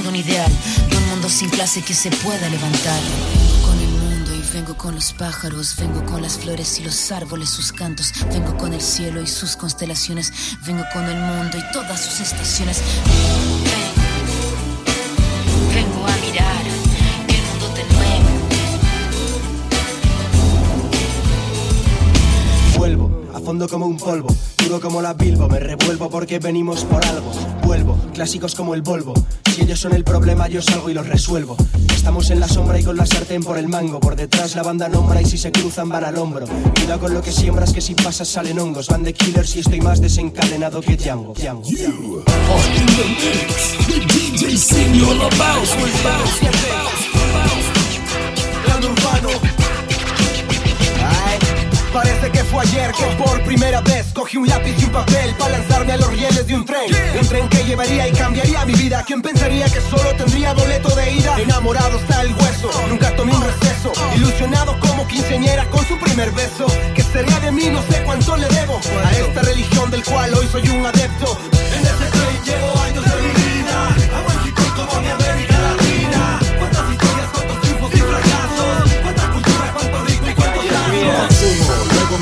un ideal de un mundo sin clase que se pueda levantar. Vengo con el mundo y vengo con los pájaros, vengo con las flores y los árboles, sus cantos, vengo con el cielo y sus constelaciones, vengo con el mundo y todas sus estaciones. Vengo, vengo a mirar el mundo de nuevo. Vuelvo, a fondo como un polvo, duro como la Bilbo, me revuelvo porque venimos por algo. Vuelvo, clásicos como el Volvo. Si ellos son el problema, yo salgo y los resuelvo. Estamos en la sombra y con la sartén por el mango. Por detrás la banda nombra y si se cruzan van al hombro. Cuidado con lo que siembras, que si pasas salen hongos. Van de killers y estoy más desencadenado que Django. Django. DJ Parece que fue ayer que por primera vez cogí un lápiz y un papel para lanzarme a los rieles de un tren. Un tren que llevaría y cambiaría mi vida. ¿Quién pensaría que solo tendría boleto de ida? Enamorado está el hueso, nunca tomé un receso. Ilusionado como quinceañera con su primer beso. Que sería de mí? No sé cuánto le debo a esta religión del cual hoy soy un adepto.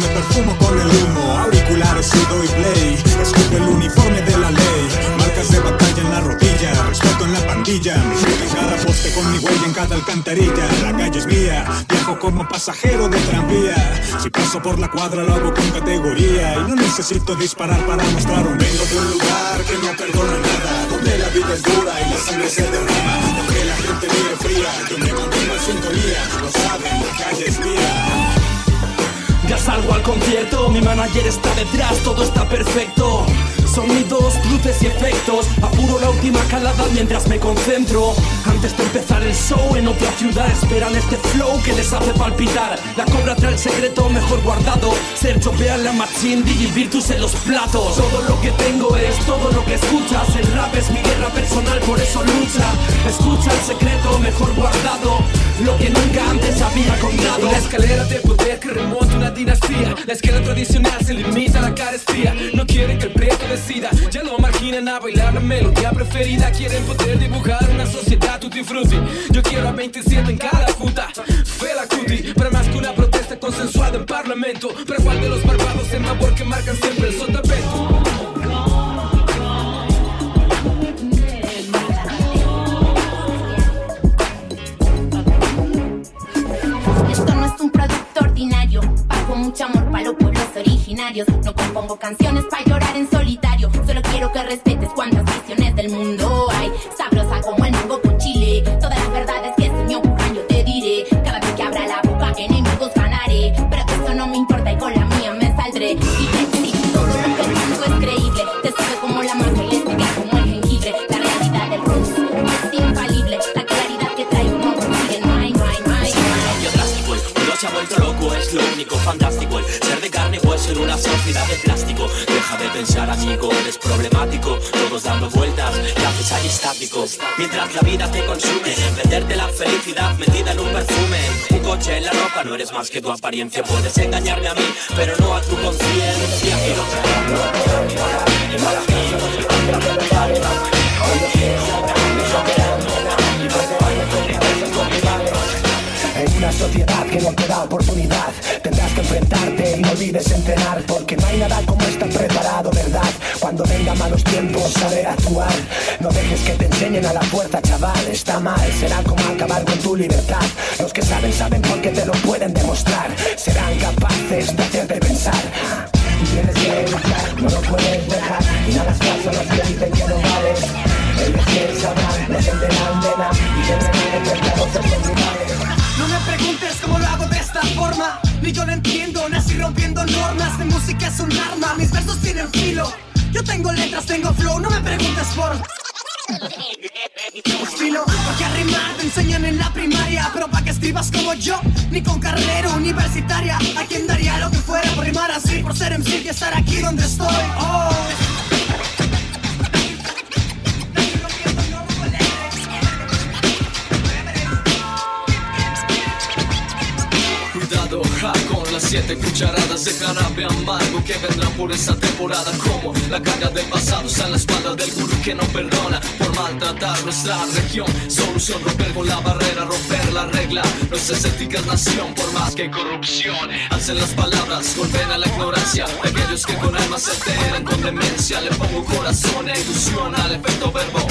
Me perfumo con el humo. Auriculares y doy play. Escupo el uniforme de la ley. Marcas de batalla en la rodilla. Respeto en la pandilla. En cada poste con mi huella en cada alcantarilla. La calle es mía. Viajo como pasajero de tranvía. Si paso por la cuadra lo hago con categoría. Y no necesito disparar para mostrar un Vengo de un lugar que no perdona nada. Donde la vida es dura y la sangre se derrama. Aunque la gente vive fría. Yo me mantengo en sintonía. Lo saben, la calle es mía Ya salgo al concierto, mi manager está detrás, todo está perfecto. Sonidos, luces última calada mientras me concentro. Antes de empezar el show en otra ciudad esperan este flow que les hace palpitar. La cobra trae el secreto mejor guardado. Ser chopea la machine, Digi Virtus en los platos. Todo lo que tengo es todo lo que escuchas. El rap es mi guerra personal, por eso lucha. Escucha el secreto mejor guardado. Lo que nunca antes había contado. Una escalera de poder que remonta una dinastía. La escala tradicional se limita a la carestía. No quieren que el preto decida. Ya no marginan a bailar la melodía preferida. Quieren poder dibujar una sociedad tutti frutti. Yo quiero a 27 en cada puta. Fela cuti. Para más que una protesta consensuada en parlamento. Pero cuál de los barbados en labor que marcan siempre el sotavento. Esto no es un producto ordinario. Pago mucho amor para los pueblos originarios. No compongo canciones para llorar en solitario. Solo quiero que respetes cuántas lo único fantástico. El ser de carne o ser una sociedad de plástico. Deja de pensar amigo, eres problemático. Todos dando vueltas, y haces ahí estático. Mientras la vida te consume Venderte la felicidad metida en un perfume. Un coche en la ropa, no eres más que tu apariencia. Puedes engañarme a mí, pero no a tu conciencia olvides entrenar Porque no hay nada como estar preparado, ¿verdad? Cuando venga malos tiempos saber actuar. No dejes que te enseñen a la fuerza, chaval Está mal, será como acabar con tu libertad. Los que saben, saben porque te lo pueden preguntes por Fino, porque a rimar te enseñan en la primaria Pero para que escribas como yo, ni con carrera universitaria ¿A quién daría lo que fuera por rimar así? Por ser MC y estar aquí donde estoy Oh siete cucharadas de jarabe amargo que vendrán por esa temporada como la carga del pasado está en la espalda del gurú que no perdona por maltratar nuestra región. Solución romper con la barrera, romper la regla. Nuestra estética nación por más que corrupción. Hacen las palabras, golpean a la ignorancia aquellos que con alma se alteran con demencia. Le pongo corazón e ilusión al efecto verbo.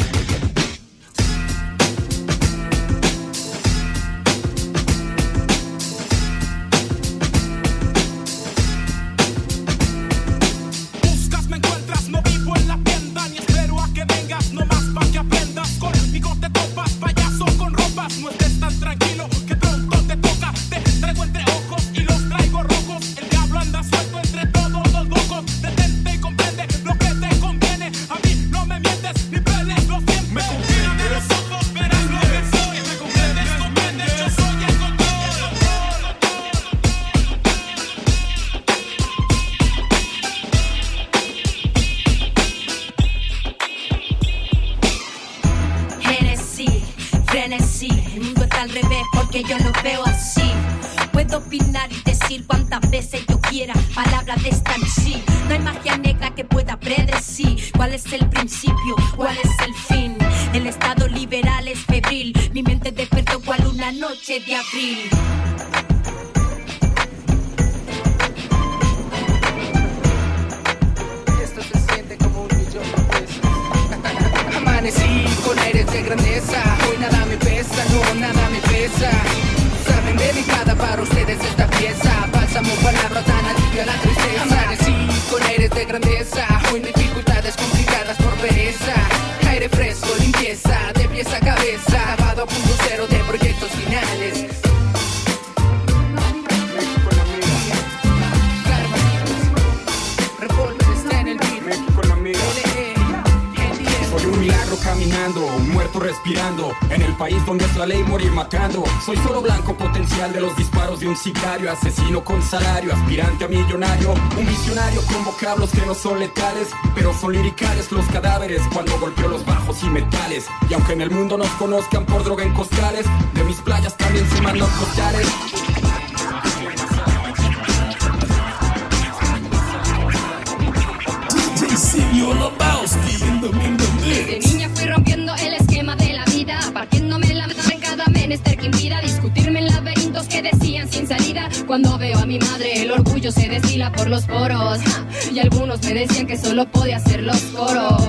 de esta en sí. No hay magia negra que pueda predecir cuál es el principio, cuál es el fin. El estado liberal es febril. Mi mente despertó cual una noche de abril. Amanecí con aires de grandeza. Hoy nada me pesa, no nada me pesa. Saben dedicada para ustedes esta pieza. Pásamos palabras tan la tristeza, nací con aires de grandeza, asesino con salario, aspirante a millonario, un visionario con vocablos que no son letales, pero son liricales los cadáveres cuando golpeo los bajos y metales. Y aunque en el mundo nos conozcan por droga en costales, de mis playas también se mandan postales. Desde Cuando veo a mi madre, el orgullo se destila por los poros. Y algunos me decían que solo podía hacer los coros.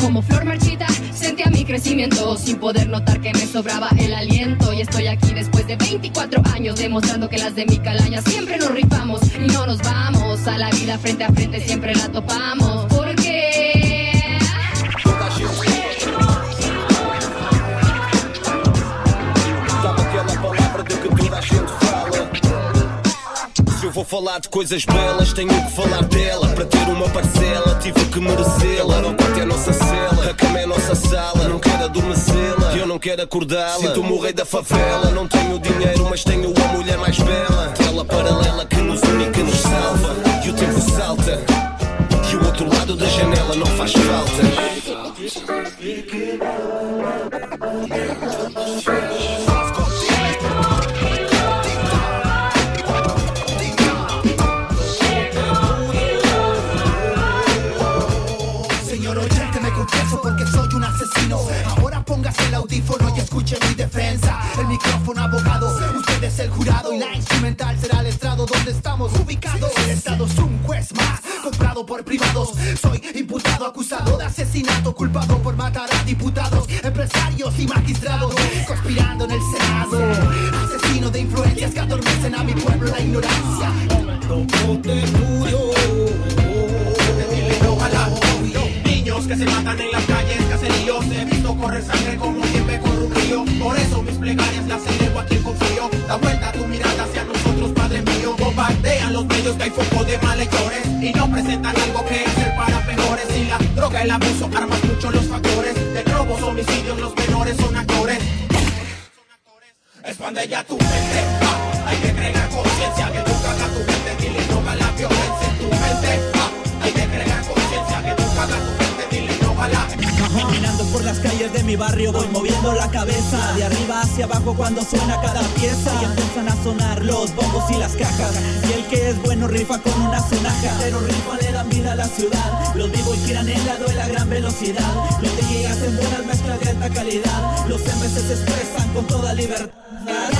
Como flor marchita, sentía mi crecimiento sin poder notar que me sobraba el aliento. Y estoy aquí después de 24 años demostrando que las de mi calaña siempre nos rifamos y no nos vamos. A la vida frente a frente siempre la topamos. Falar de coisas belas, tenho que falar dela. Para ter uma parcela, tive que merecê-la. O quarto é a nossa cela, a cama é a nossa sala. Não quero adormecê-la, eu não quero acordá-la. Sinto-me o rei da favela, não tenho dinheiro, mas tenho a mulher mais bela. Tela jurado y la instrumental será el estrado donde estamos ubicados. El estado es un juez más, comprado por privados. Soy imputado, acusado de asesinato, culpado por matar a diputados, empresarios y magistrados, conspirando que se matan en las calles He visto correr sangre como nieve corre un río. Por eso mis plegarias las elevo a quien confío. Da vuelta tu mirada hacia nosotros, Padre mío. Bombardean los medios que hay foco de malhechores. Y no presentan algo que hacer para mejores. Y la droga, el abuso, armas mucho los factores. De robos, homicidios, los menores son actores. Expande ya tu mente, hay que crear conciencia que nunca tu mente, barrio voy moviendo la cabeza De arriba hacia abajo cuando suena cada pieza Y empiezan a sonar los bombos y las cajas. Y el que es bueno rifa con una sonaja. Pero rifa le dan vida a la ciudad. Los vivos giran en lado de la gran velocidad. Los te llegas en buenas mezclas de alta calidad. Los MCs se expresan con toda libertad.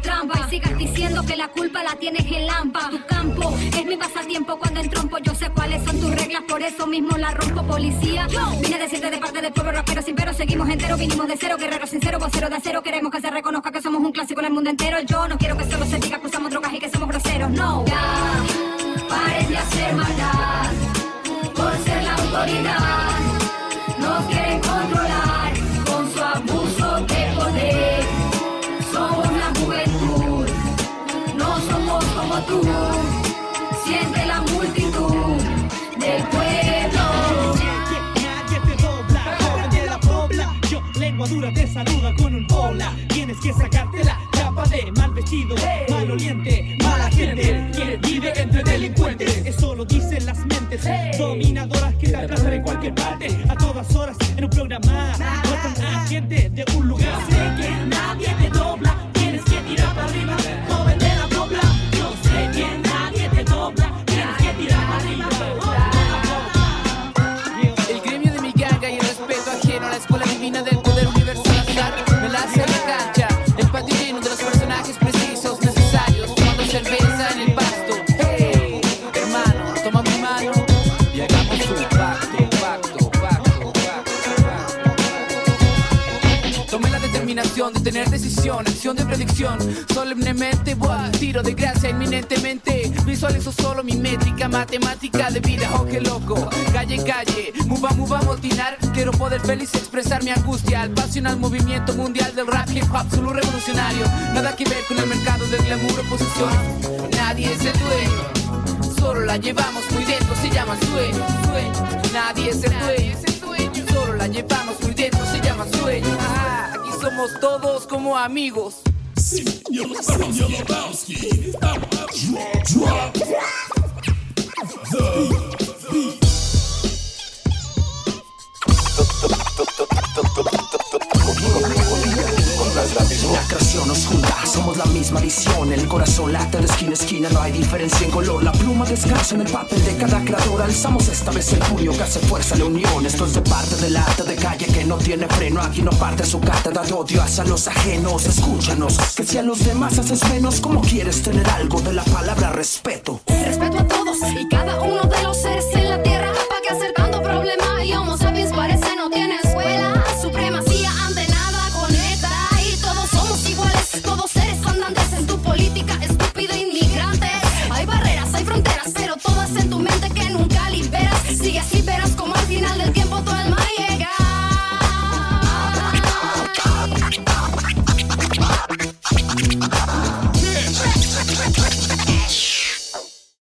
Trampa y sigas diciendo que la culpa la tienes en Lampa. Tu campo es mi pasatiempo cuando entrompo. Yo sé cuáles son tus reglas, por eso mismo la rompo. Policía, vine a decirte de parte del pueblo rapero sin pero seguimos enteros. Vinimos de cero, guerreros sinceros, voceros de acero. Queremos que se reconozca que somos un clásico en el mundo entero. Yo no quiero que solo se diga que usamos drogas y que somos groseros. No, ya, paren de hacer maldad por ser la autoridad. Saluda con un hola. Tienes que sacarte la chapa de mal vestido, mal oliente, mala gente. Que vive entre delincuentes. Eso lo dicen las mentes dominadoras que te aplazan en cualquier parte. A todas horas en un programa. Matan a gente de de tener decisión, acción de predicción. Solemnemente, buah, tiro de gracia inminentemente. Visualizo solo mi métrica matemática de vida, oh qué loco. Calle, calle, muva, muva, motinar. Quiero poder feliz expresar mi angustia al pasional movimiento mundial del rap hip hop, solo revolucionario. Nada que ver con el mercado del glamour o posición. Nadie es el dueño, solo la llevamos muy dentro, se llama sueño, sueño. Nadie es el dueño, solo la llevamos muy dentro, se llama sueño. Ah, somos todos como amigos. Creación nos junta, somos la misma visión El corazón late de esquina esquina, no hay diferencia en color. La pluma descansa en el papel de cada creador. Alzamos esta vez el puño que hace fuerza la unión. Esto es de parte del arte de calle que no tiene freno. Aquí no parte su cátedra de odio hacia los ajenos. Escúchanos, que si a los demás haces menos ¿Cómo quieres tener algo de la palabra respeto? Respeto a todos y cada